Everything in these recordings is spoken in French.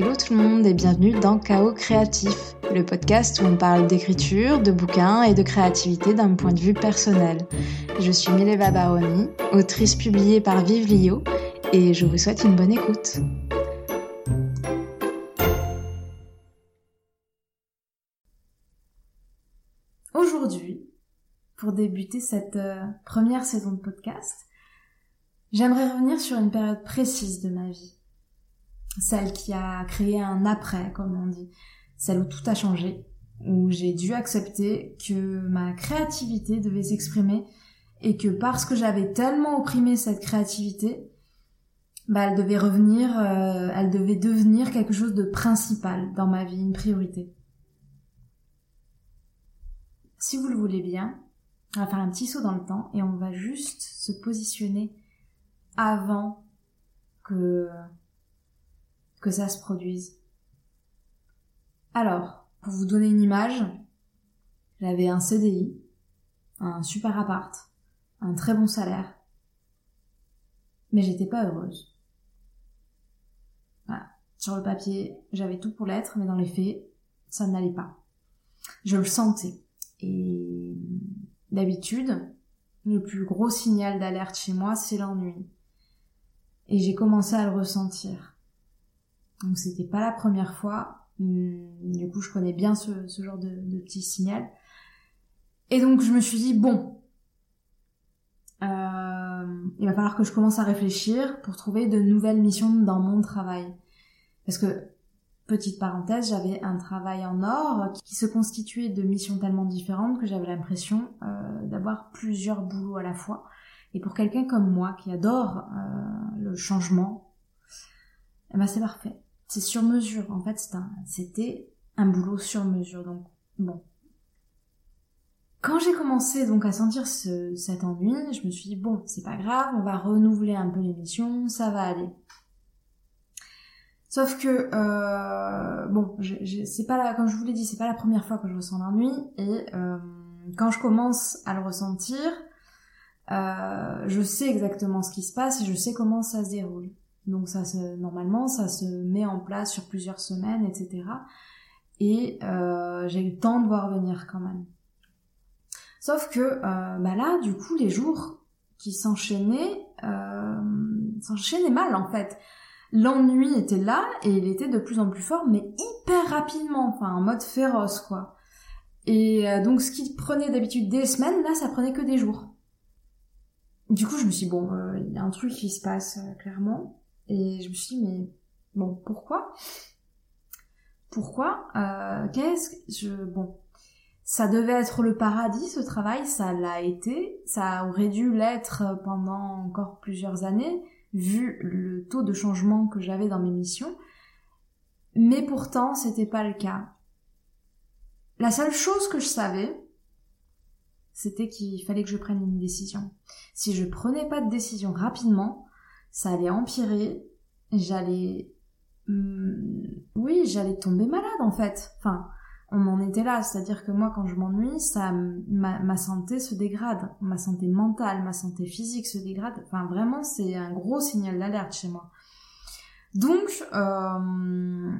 Hello tout le monde et bienvenue dans Chaos Créatif, le podcast où on parle d'écriture, de bouquins et de créativité d'un point de vue personnel. Je suis Mileva Baroni, autrice publiée par Vive Lio et je vous souhaite une bonne écoute. Aujourd'hui, pour débuter cette euh, première saison de podcast, j'aimerais revenir sur une période précise de ma vie celle qui a créé un après, comme on dit, celle où tout a changé, où j'ai dû accepter que ma créativité devait s'exprimer et que parce que j'avais tellement opprimé cette créativité, bah, elle devait revenir, euh, elle devait devenir quelque chose de principal dans ma vie, une priorité. Si vous le voulez bien, on va faire un petit saut dans le temps et on va juste se positionner avant que que ça se produise. Alors, pour vous donner une image, j'avais un CDI, un super appart, un très bon salaire, mais j'étais pas heureuse. Voilà. Sur le papier, j'avais tout pour l'être, mais dans les faits, ça n'allait pas. Je le sentais. Et d'habitude, le plus gros signal d'alerte chez moi, c'est l'ennui. Et j'ai commencé à le ressentir. Donc c'était pas la première fois. Hum, du coup, je connais bien ce, genre de, de, petit signal. Et donc je me suis dit bon, euh, il va falloir que je commence à réfléchir pour trouver de nouvelles missions dans mon travail. Parce que petite parenthèse, j'avais un travail en or qui se constituait de missions tellement différentes que j'avais l'impression euh, d'avoir plusieurs boulots à la fois. Et pour quelqu'un comme moi qui adore euh, le changement, eh ben c'est parfait c'est sur mesure. En fait, c'était un, boulot sur mesure. Donc, bon. Quand j'ai commencé donc à sentir cet ennui, je me suis dit bon, c'est pas grave, on va renouveler un peu l'émission, ça va aller. Sauf que euh, bon, c'est pas la, comme je vous l'ai dit, c'est pas la première fois que je ressens l'ennui et euh, quand je commence à le ressentir, euh, je sais exactement ce qui se passe et je sais comment ça se déroule. Donc ça se, normalement, ça se met en place sur plusieurs semaines, etc. Et euh, j'ai eu le temps de voir venir quand même. Sauf que euh, bah là, du coup, les jours qui s'enchaînaient, euh, s'enchaînaient mal en fait. L'ennui était là et il était de plus en plus fort, mais hyper rapidement, enfin en mode féroce quoi. Et donc ce qui prenait d'habitude des semaines, là ça prenait que des jours. Du coup je me suis dit, bon, il y a un truc qui se passe clairement. Et je me suis dit, mais bon, pourquoi? Pourquoi? Euh, Qu'est-ce que je... Bon, ça devait être le paradis, ce travail, ça l'a été, ça aurait dû l'être pendant encore plusieurs années, vu le taux de changement que j'avais dans mes missions. Mais pourtant, c'était pas le cas. La seule chose que je savais, c'était qu'il fallait que je prenne une décision. Si je prenais pas de décision rapidement, ça allait empirer, j'allais, hmm, oui, j'allais tomber malade en fait. Enfin, on en était là, c'est-à-dire que moi, quand je m'ennuie, ça, ma, santé se dégrade, ma santé mentale, ma santé physique se dégrade. Enfin, vraiment, c'est un gros signal d'alerte chez moi. Donc, euh,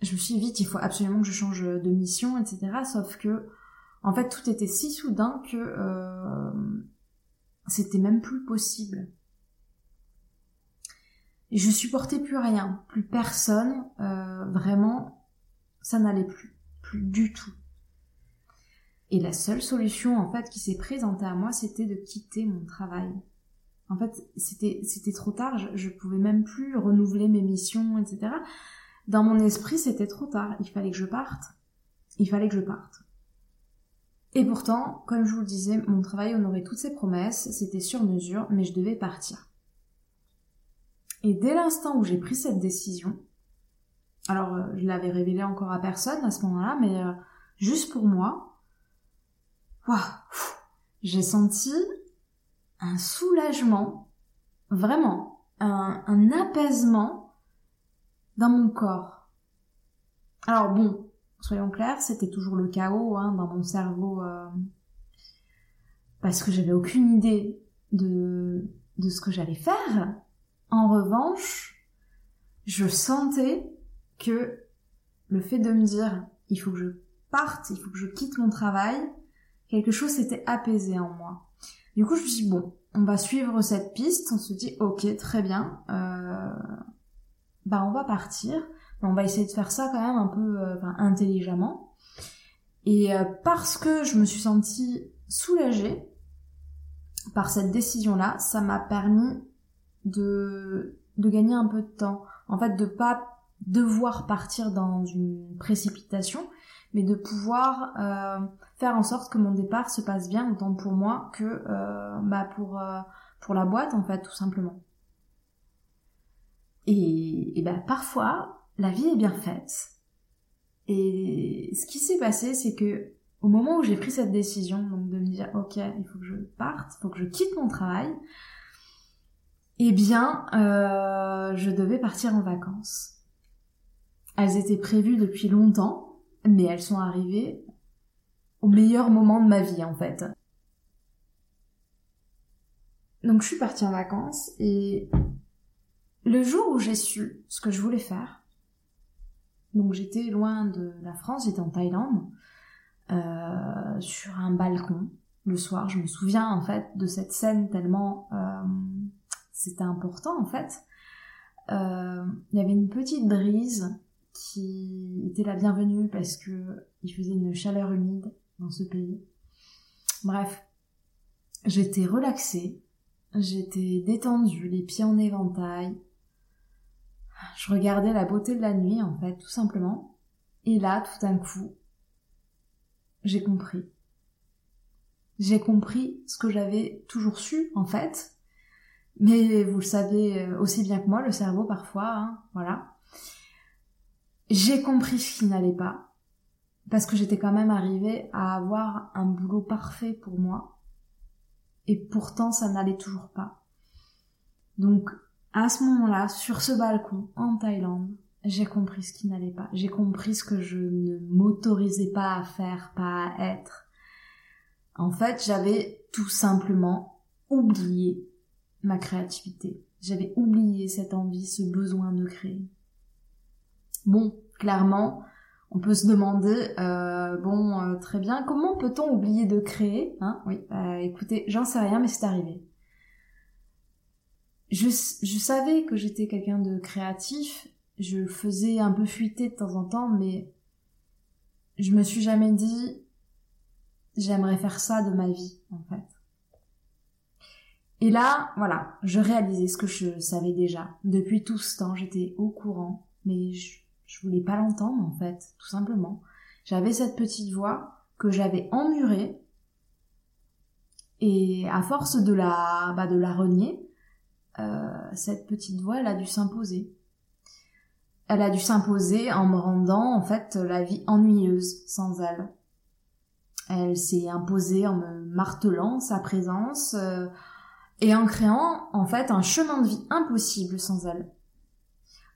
je me suis dit vite, il faut absolument que je change de mission, etc. Sauf que, en fait, tout était si soudain que euh, c'était même plus possible. Je supportais plus rien, plus personne, euh, vraiment, ça n'allait plus, plus du tout. Et la seule solution en fait qui s'est présentée à moi, c'était de quitter mon travail. En fait, c'était c'était trop tard, je, je pouvais même plus renouveler mes missions, etc. Dans mon esprit, c'était trop tard. Il fallait que je parte. Il fallait que je parte. Et pourtant, comme je vous le disais, mon travail honorait toutes ses promesses, c'était sur mesure, mais je devais partir. Et dès l'instant où j'ai pris cette décision, alors euh, je l'avais révélé encore à personne à ce moment-là, mais euh, juste pour moi, j'ai senti un soulagement, vraiment, un, apaisement dans mon corps. Alors bon, soyons clairs, c'était toujours le chaos hein, dans mon cerveau, euh, parce que j'avais aucune idée de, de ce que j'allais faire. En revanche, je sentais que le fait de me dire il faut que je parte, il faut que je quitte mon travail, quelque chose s'était apaisé en moi. Du coup, je me dit, bon, on va suivre cette piste, on se dit, ok, très bien, euh, bah on va partir, on va essayer de faire ça quand même un peu euh, intelligemment. Et euh, parce que je me suis sentie soulagée par cette décision-là, ça m'a permis de, de gagner un peu de temps. En fait, de pas devoir partir dans une précipitation, mais de pouvoir euh, faire en sorte que mon départ se passe bien autant pour moi que euh, bah pour euh, pour la boîte en fait tout simplement. Et, et bah, parfois la vie est bien faite. Et ce qui s'est passé, c'est que au moment où j'ai pris cette décision, donc de me dire ok, il faut que je parte, il faut que je quitte mon travail, eh bien, euh, je devais partir en vacances. Elles étaient prévues depuis longtemps, mais elles sont arrivées au meilleur moment de ma vie en fait. Donc je suis partie en vacances et le jour où j'ai su ce que je voulais faire, donc j'étais loin de la France, j'étais en Thaïlande, euh, sur un balcon le soir. Je me souviens en fait de cette scène tellement euh, c'était important en fait. Euh, il y avait une petite brise qui était la bienvenue parce que il faisait une chaleur humide dans ce pays. Bref, j'étais relaxée, j'étais détendue, les pieds en éventail. Je regardais la beauté de la nuit en fait, tout simplement. Et là, tout d'un coup, j'ai compris. J'ai compris ce que j'avais toujours su en fait. Mais vous le savez aussi bien que moi, le cerveau parfois, hein, voilà. J'ai compris ce qui n'allait pas, parce que j'étais quand même arrivée à avoir un boulot parfait pour moi, et pourtant ça n'allait toujours pas. Donc, à ce moment-là, sur ce balcon, en Thaïlande, j'ai compris ce qui n'allait pas. J'ai compris ce que je ne m'autorisais pas à faire, pas à être. En fait, j'avais tout simplement oublié ma créativité. J'avais oublié cette envie, ce besoin de créer. Bon, clairement, on peut se demander, euh, bon, euh, très bien, comment peut-on oublier de créer hein? Oui, bah, écoutez, j'en sais rien, mais c'est arrivé. Je, je savais que j'étais quelqu'un de créatif, je faisais un peu fuiter de temps en temps, mais je me suis jamais dit, j'aimerais faire ça de ma vie, en fait. Et là, voilà, je réalisais ce que je savais déjà. Depuis tout ce temps, j'étais au courant, mais je, je voulais pas l'entendre en fait, tout simplement. J'avais cette petite voix que j'avais emmurée et à force de la, bah, de la renier, euh, cette petite voix, elle a dû s'imposer. Elle a dû s'imposer en me rendant en fait la vie ennuyeuse sans elle. Elle s'est imposée en me martelant sa présence euh, et en créant en fait un chemin de vie impossible sans elle.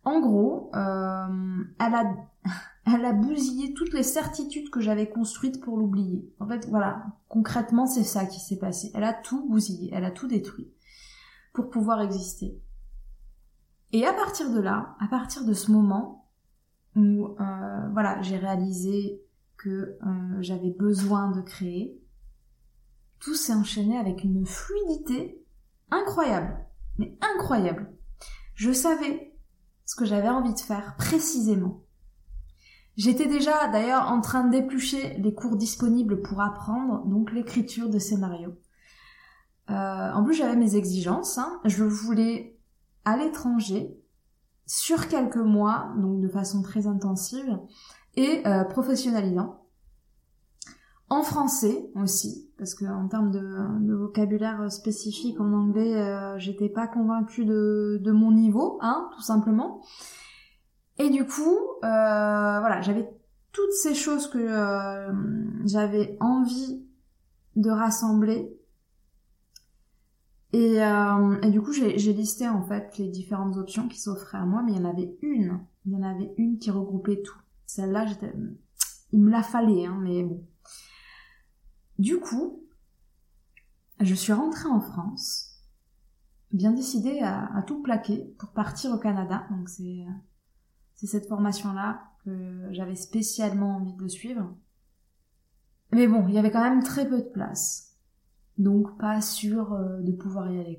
En gros, euh, elle, a, elle a bousillé toutes les certitudes que j'avais construites pour l'oublier. En fait, voilà, concrètement, c'est ça qui s'est passé. Elle a tout bousillé, elle a tout détruit pour pouvoir exister. Et à partir de là, à partir de ce moment où, euh, voilà, j'ai réalisé que euh, j'avais besoin de créer, tout s'est enchaîné avec une fluidité incroyable, mais incroyable. Je savais ce que j'avais envie de faire précisément. J'étais déjà d'ailleurs en train d'éplucher les cours disponibles pour apprendre donc l'écriture de scénarios. Euh, en plus j'avais mes exigences, hein. je voulais à l'étranger sur quelques mois, donc de façon très intensive et euh, professionnalisant. En français aussi, parce que en termes de, vocabulaire spécifique en anglais, euh, j'étais pas convaincue de, de, mon niveau, hein, tout simplement. Et du coup, euh, voilà, j'avais toutes ces choses que euh, j'avais envie de rassembler. Et, et du coup, j'ai listé en fait les différentes options qui s'offraient à moi, mais il y en avait une, il y en avait une qui regroupait tout. Celle-là, il me la fallait, hein, mais bon. Du coup, je suis rentrée en France, bien décidée à, tout plaquer pour partir au Canada. Donc c'est cette formation-là que j'avais spécialement envie de suivre. Mais bon, il y avait quand même très peu de place. Donc pas sûr euh, de pouvoir y aller.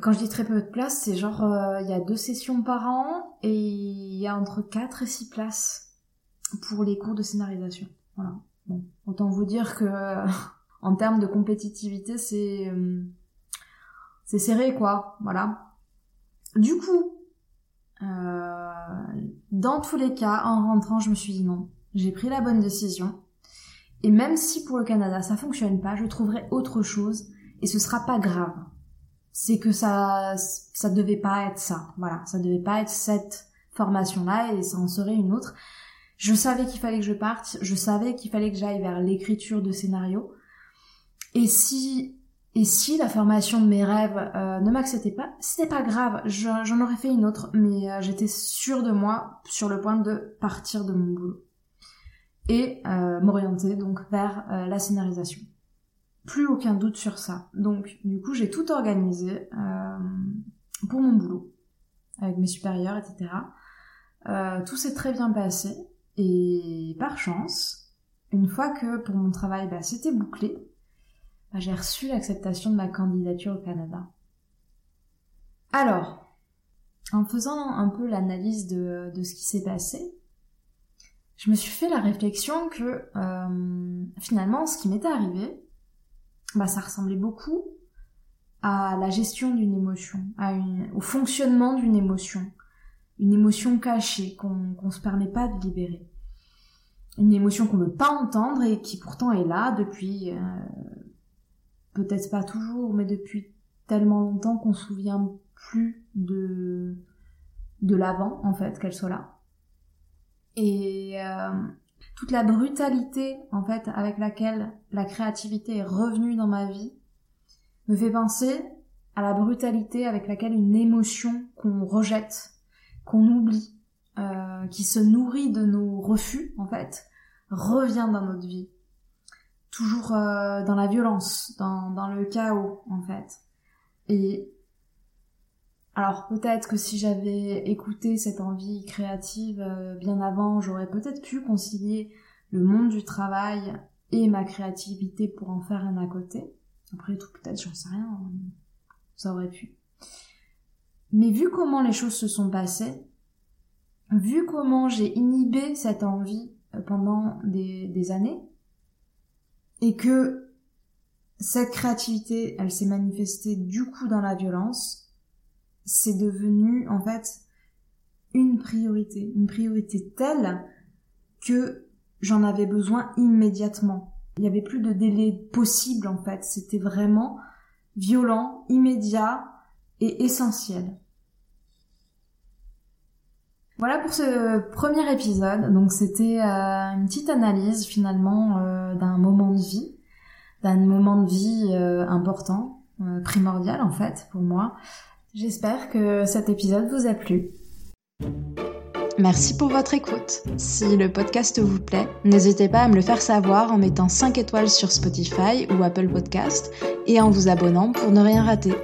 Quand je dis très peu de place, c'est genre, euh, il y a deux sessions par an et il y a entre 4 et 6 places pour les cours de scénarisation. Voilà. Bon, autant vous dire que en termes de compétitivité, c'est euh, c'est serré quoi. Voilà. Du coup, euh, dans tous les cas, en rentrant, je me suis dit non, j'ai pris la bonne décision. Et même si pour le Canada ça fonctionne pas, je trouverai autre chose et ce sera pas grave. C'est que ça ça devait pas être ça. Voilà, ça devait pas être cette formation là et ça en serait une autre. Je savais qu'il fallait que je parte, je savais qu'il fallait que j'aille vers l'écriture de scénario. Et si et si la formation de mes rêves euh, ne m'acceptait pas, c'était pas grave, j'en aurais fait une autre, mais euh, j'étais sûre de moi sur le point de partir de mon boulot et euh, m'orienter donc vers la scénarisation. Plus aucun doute sur ça. Donc du coup j'ai tout organisé pour mon boulot avec mes supérieurs, etc. tout s'est très bien passé. Et par chance, une fois que pour mon travail bah, c'était bouclé, bah, j'ai reçu l'acceptation de ma candidature au Canada. Alors, en faisant un peu l'analyse de, ce qui s'est passé, je me suis fait la réflexion que euh, finalement ce qui m'était arrivé, bah, ça ressemblait beaucoup à la gestion d'une émotion, au fonctionnement d'une émotion une émotion cachée qu'on qu'on se permet pas de libérer. Une émotion qu'on ne veut pas entendre et qui pourtant est là depuis euh, peut-être pas toujours, mais depuis tellement longtemps qu'on se souvient plus de de l'avant en fait qu'elle soit là. Et euh, toute la brutalité en fait avec laquelle la créativité est revenue dans ma vie me fait penser à la brutalité avec laquelle une émotion qu'on rejette qu'on oublie, euh, qui se nourrit de nos refus, en fait, revient dans notre vie. Toujours euh, dans la violence, dans, le chaos, en fait. Et alors peut-être que si j'avais écouté cette envie créative euh, bien avant, j'aurais peut-être pu concilier le monde du travail et ma créativité pour en faire un à côté. Après tout, peut-être, j'en sais rien, ça aurait pu. Mais vu comment les choses se sont passées, vu comment j'ai inhibé cette envie euh, pendant des, années, et que cette créativité, elle s'est manifestée du coup dans la violence, c'est devenu en fait une priorité, une priorité telle que j'en avais besoin immédiatement. Il n'y avait plus de délai possible en fait, c'était vraiment violent, immédiat, et essentiel. Voilà pour ce premier épisode. Donc c'était euh, une petite analyse finalement euh, d'un moment de vie, d'un moment de vie euh, important, primordial en fait pour moi. J'espère que cet épisode vous a plu. Merci pour votre écoute. Si le podcast vous plaît, n'hésitez pas à me le faire savoir en mettant 5 étoiles sur Spotify ou Apple Podcast et en vous abonnant pour ne rien rater.